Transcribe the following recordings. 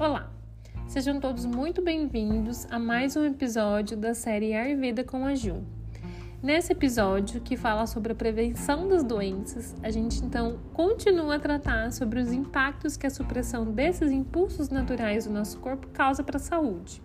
Olá, sejam todos muito bem-vindos a mais um episódio da série Ayurveda com a Ju. Nesse episódio, que fala sobre a prevenção das doenças, a gente então continua a tratar sobre os impactos que a supressão desses impulsos naturais do nosso corpo causa para a saúde.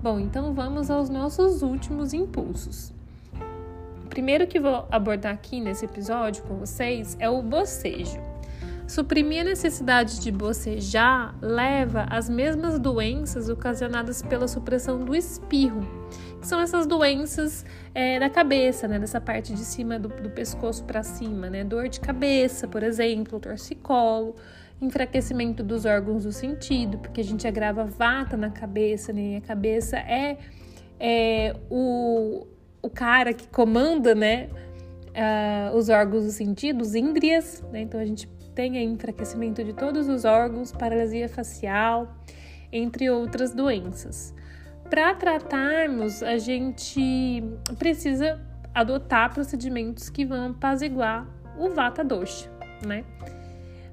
Bom, então vamos aos nossos últimos impulsos. O primeiro que vou abordar aqui nesse episódio com vocês é o bocejo. Suprimir a necessidade de bocejar leva às mesmas doenças ocasionadas pela supressão do espirro, que são essas doenças é, da cabeça, né, dessa parte de cima do, do pescoço para cima, né, dor de cabeça, por exemplo, torcicolo, enfraquecimento dos órgãos do sentido, porque a gente agrava vata na cabeça, né, e a cabeça é, é o, o cara que comanda, né, uh, os órgãos do sentido, os índrias, né, então a gente tem enfraquecimento de todos os órgãos, paralisia facial, entre outras doenças. Para tratarmos, a gente precisa adotar procedimentos que vão apaziguar o vata dosha, né?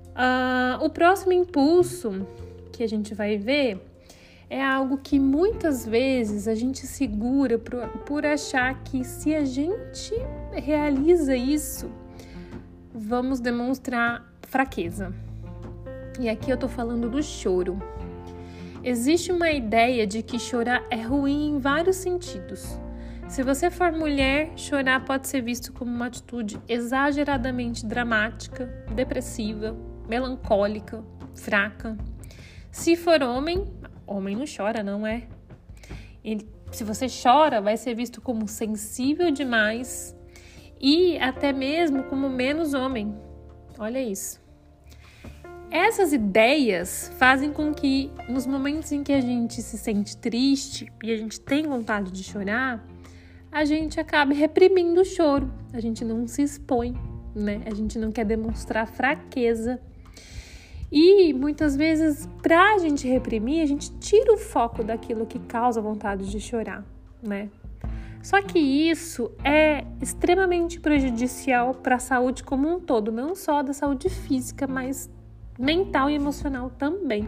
Uh, o próximo impulso que a gente vai ver é algo que muitas vezes a gente segura por, por achar que se a gente realiza isso, vamos demonstrar fraqueza. E aqui eu tô falando do choro. Existe uma ideia de que chorar é ruim em vários sentidos. Se você for mulher, chorar pode ser visto como uma atitude exageradamente dramática, depressiva, melancólica, fraca. Se for homem, homem não chora, não é? Ele, se você chora, vai ser visto como sensível demais e até mesmo como menos homem. Olha isso. Essas ideias fazem com que, nos momentos em que a gente se sente triste e a gente tem vontade de chorar, a gente acabe reprimindo o choro, a gente não se expõe, né? A gente não quer demonstrar fraqueza. E muitas vezes, para a gente reprimir, a gente tira o foco daquilo que causa vontade de chorar, né? Só que isso é extremamente prejudicial para a saúde como um todo, não só da saúde física, mas mental e emocional também.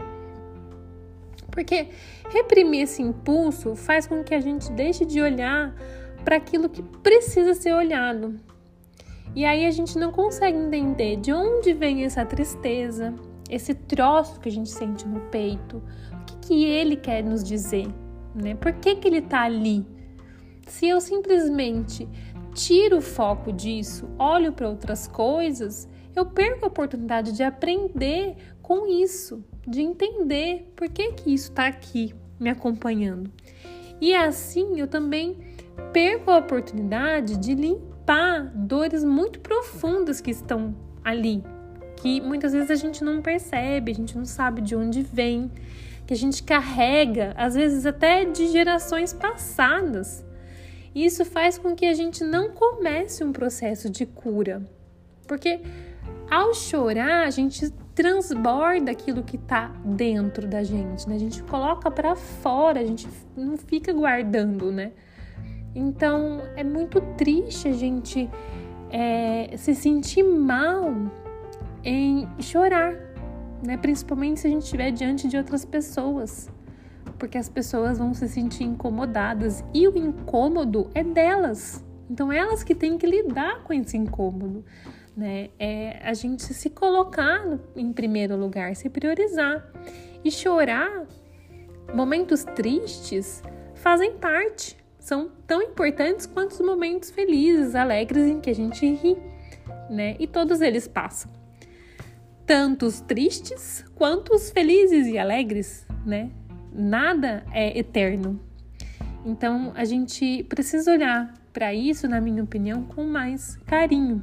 Porque reprimir esse impulso faz com que a gente deixe de olhar para aquilo que precisa ser olhado. E aí a gente não consegue entender de onde vem essa tristeza, esse troço que a gente sente no peito, o que, que ele quer nos dizer, né? Por que, que ele está ali? Se eu simplesmente tiro o foco disso, olho para outras coisas, eu perco a oportunidade de aprender com isso, de entender por que, que isso está aqui me acompanhando. E assim eu também perco a oportunidade de limpar dores muito profundas que estão ali, que muitas vezes a gente não percebe, a gente não sabe de onde vem, que a gente carrega, às vezes até de gerações passadas. E isso faz com que a gente não comece um processo de cura. Porque ao chorar, a gente transborda aquilo que está dentro da gente, né? A gente coloca para fora, a gente não fica guardando, né? Então é muito triste a gente é, se sentir mal em chorar, né? Principalmente se a gente estiver diante de outras pessoas porque as pessoas vão se sentir incomodadas e o incômodo é delas. Então elas que têm que lidar com esse incômodo, né? É a gente se colocar no, em primeiro lugar, se priorizar e chorar. Momentos tristes fazem parte, são tão importantes quanto os momentos felizes, alegres em que a gente ri, né? E todos eles passam. Tanto os tristes quanto os felizes e alegres, né? Nada é eterno. Então a gente precisa olhar para isso, na minha opinião, com mais carinho.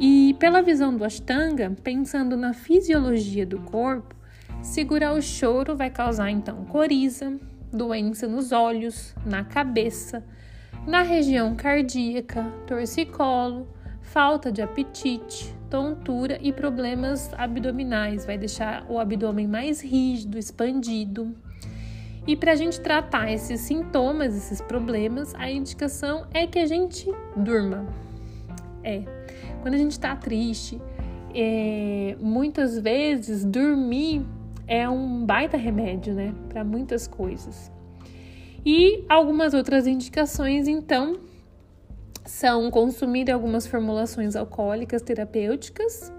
E pela visão do Ashtanga, pensando na fisiologia do corpo, segurar o choro vai causar então coriza, doença nos olhos, na cabeça, na região cardíaca, torcicolo, falta de apetite, tontura e problemas abdominais, vai deixar o abdômen mais rígido, expandido. E para a gente tratar esses sintomas, esses problemas, a indicação é que a gente durma. É, quando a gente está triste, é, muitas vezes dormir é um baita remédio, né, para muitas coisas. E algumas outras indicações, então, são consumir algumas formulações alcoólicas terapêuticas,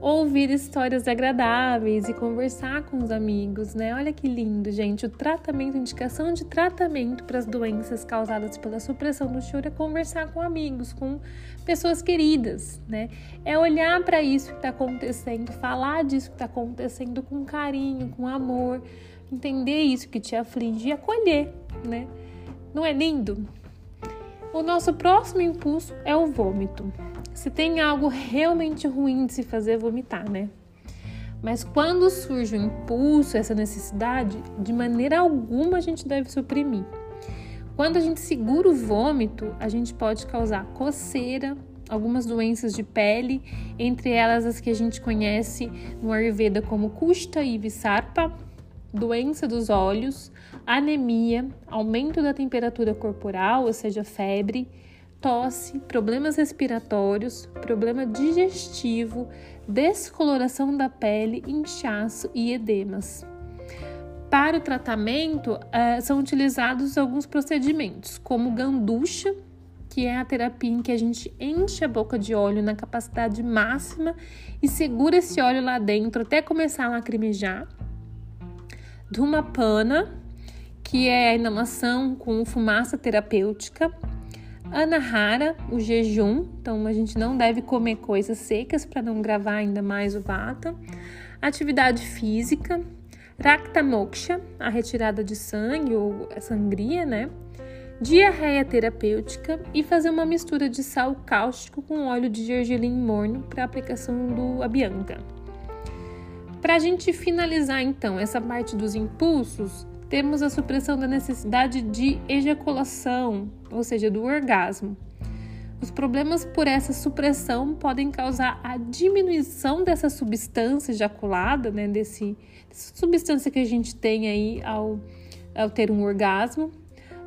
ouvir histórias agradáveis e conversar com os amigos, né? Olha que lindo, gente. O tratamento, indicação de tratamento para as doenças causadas pela supressão do choro é conversar com amigos, com pessoas queridas, né? É olhar para isso que está acontecendo, falar disso que está acontecendo com carinho, com amor, entender isso que te aflige e acolher, né? Não é lindo? O nosso próximo impulso é o vômito. Se tem algo realmente ruim de se fazer, vomitar, né? Mas quando surge o impulso, essa necessidade, de maneira alguma a gente deve suprimir. Quando a gente segura o vômito, a gente pode causar coceira, algumas doenças de pele, entre elas as que a gente conhece no Ayurveda como Kushta e Visarpa, doença dos olhos, anemia, aumento da temperatura corporal, ou seja, febre, tosse, problemas respiratórios, problema digestivo, descoloração da pele, inchaço e edemas. Para o tratamento, uh, são utilizados alguns procedimentos, como ganducha, que é a terapia em que a gente enche a boca de óleo na capacidade máxima e segura esse óleo lá dentro até começar a lacrimejar. Dhumapana, que é a inalação com fumaça terapêutica. Anahara, o jejum, então a gente não deve comer coisas secas para não gravar ainda mais o vata. Atividade física. Rakta Moksha, a retirada de sangue ou sangria, né? Diarreia terapêutica e fazer uma mistura de sal cáustico com óleo de gergelim morno para aplicação do Abhyanga. Para a gente finalizar então essa parte dos impulsos, temos a supressão da necessidade de ejaculação, ou seja, do orgasmo. Os problemas por essa supressão podem causar a diminuição dessa substância ejaculada, né, desse, dessa substância que a gente tem aí ao, ao ter um orgasmo,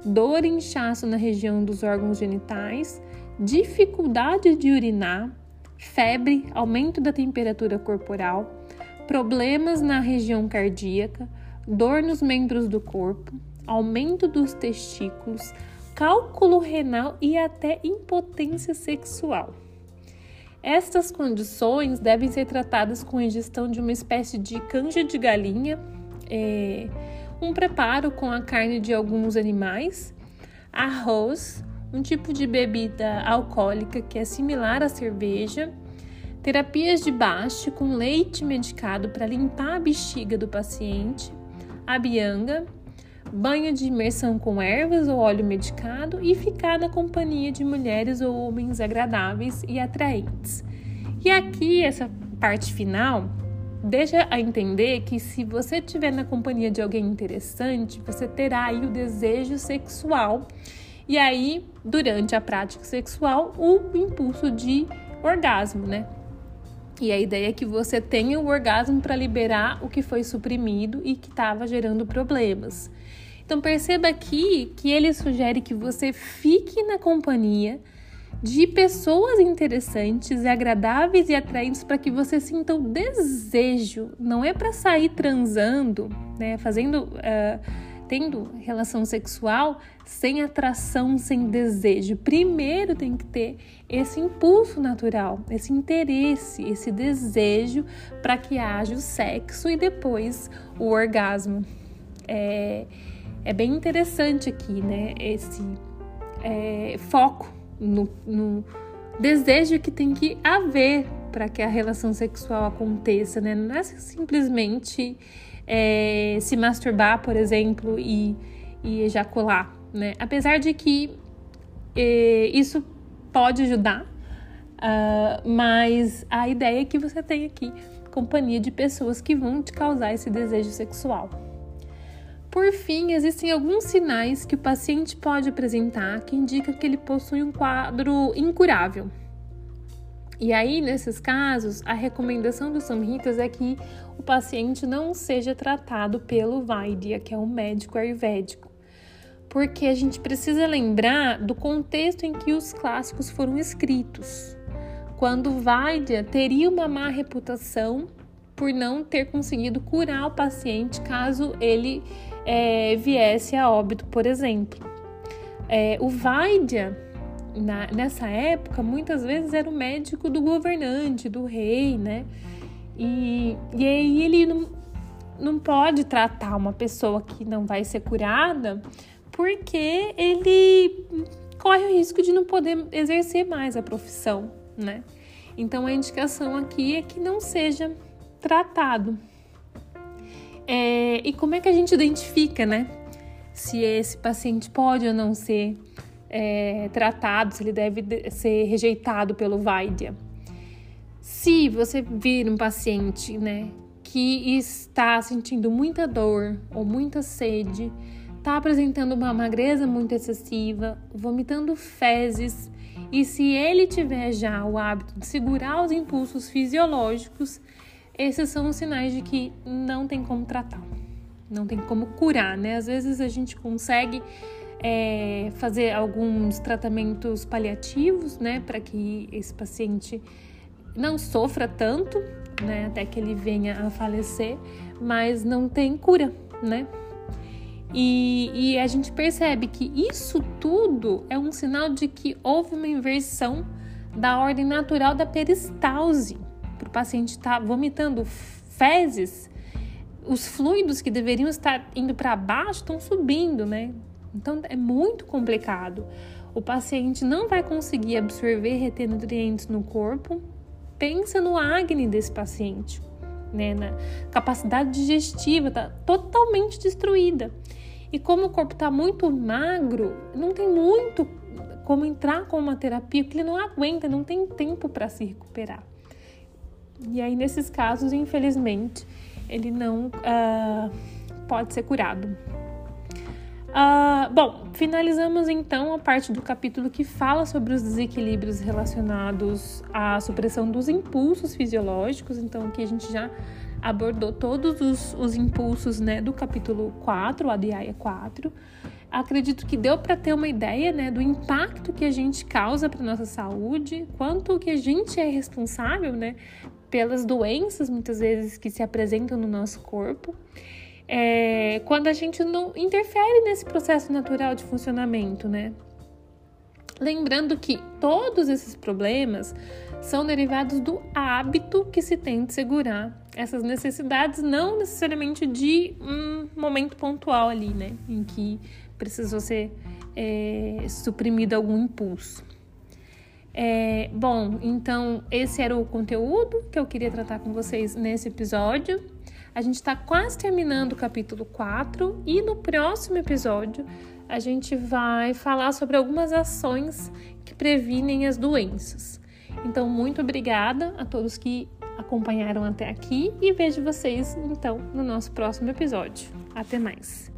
dor e inchaço na região dos órgãos genitais, dificuldade de urinar, febre, aumento da temperatura corporal, problemas na região cardíaca, dor nos membros do corpo, aumento dos testículos, cálculo renal e até impotência sexual. Estas condições devem ser tratadas com a ingestão de uma espécie de canja de galinha, é, um preparo com a carne de alguns animais, arroz, um tipo de bebida alcoólica que é similar à cerveja, terapias de baste com leite medicado para limpar a bexiga do paciente, a bianga, banho de imersão com ervas ou óleo medicado e ficar na companhia de mulheres ou homens agradáveis e atraentes. E aqui, essa parte final, deixa a entender que se você estiver na companhia de alguém interessante, você terá aí o desejo sexual e aí, durante a prática sexual, o impulso de orgasmo, né? E a ideia é que você tenha o orgasmo para liberar o que foi suprimido e que estava gerando problemas. Então perceba aqui que ele sugere que você fique na companhia de pessoas interessantes, agradáveis e atraentes para que você sinta o desejo. Não é para sair transando, né, fazendo uh, tendo relação sexual sem atração, sem desejo. Primeiro tem que ter esse impulso natural, esse interesse, esse desejo para que haja o sexo e depois o orgasmo. É, é bem interessante aqui, né? Esse é, foco no, no desejo que tem que haver para que a relação sexual aconteça, né? Não é simplesmente é, se masturbar, por exemplo, e, e ejacular, né? Apesar de que é, isso pode ajudar, uh, mas a ideia é que você tenha aqui companhia de pessoas que vão te causar esse desejo sexual. Por fim, existem alguns sinais que o paciente pode apresentar que indicam que ele possui um quadro incurável, e aí, nesses casos, a recomendação dos samhitas é que o paciente não seja tratado pelo Vaidya, que é o médico ayurvédico. Porque a gente precisa lembrar do contexto em que os clássicos foram escritos. Quando Vaidya teria uma má reputação por não ter conseguido curar o paciente caso ele é, viesse a óbito, por exemplo. É, o Vaidya, na, nessa época, muitas vezes era o médico do governante, do rei, né? E, e aí ele não, não pode tratar uma pessoa que não vai ser curada porque ele corre o risco de não poder exercer mais a profissão, né? Então a indicação aqui é que não seja tratado. É, e como é que a gente identifica, né? Se esse paciente pode ou não ser é, tratado, se ele deve ser rejeitado pelo Vaidya. Se você vir um paciente, né, que está sentindo muita dor ou muita sede, está apresentando uma magreza muito excessiva, vomitando fezes, e se ele tiver já o hábito de segurar os impulsos fisiológicos, esses são os sinais de que não tem como tratar, não tem como curar, né? Às vezes a gente consegue é, fazer alguns tratamentos paliativos, né, para que esse paciente não sofra tanto, né, até que ele venha a falecer, mas não tem cura, né? E, e, a gente percebe que isso tudo é um sinal de que houve uma inversão da ordem natural da peristalse. Para o paciente estar tá vomitando fezes, os fluidos que deveriam estar indo para baixo estão subindo, né? Então é muito complicado. O paciente não vai conseguir absorver reter nutrientes no corpo. Pensa no acne desse paciente, né? Na capacidade digestiva está totalmente destruída. E como o corpo está muito magro, não tem muito como entrar com uma terapia, porque ele não aguenta, não tem tempo para se recuperar. E aí, nesses casos, infelizmente, ele não uh, pode ser curado. Uh, bom, finalizamos então a parte do capítulo que fala sobre os desequilíbrios relacionados à supressão dos impulsos fisiológicos. Então, aqui a gente já abordou todos os, os impulsos né, do capítulo 4, o Adhyaya 4. Acredito que deu para ter uma ideia né, do impacto que a gente causa para nossa saúde, quanto que a gente é responsável né, pelas doenças, muitas vezes, que se apresentam no nosso corpo. É, quando a gente não interfere nesse processo natural de funcionamento, né? Lembrando que todos esses problemas são derivados do hábito que se tem de segurar essas necessidades, não necessariamente de um momento pontual ali, né, em que precisou ser é, suprimido algum impulso. É, bom, então esse era o conteúdo que eu queria tratar com vocês nesse episódio. A gente está quase terminando o capítulo 4 e no próximo episódio a gente vai falar sobre algumas ações que previnem as doenças. Então, muito obrigada a todos que acompanharam até aqui e vejo vocês então no nosso próximo episódio. Até mais!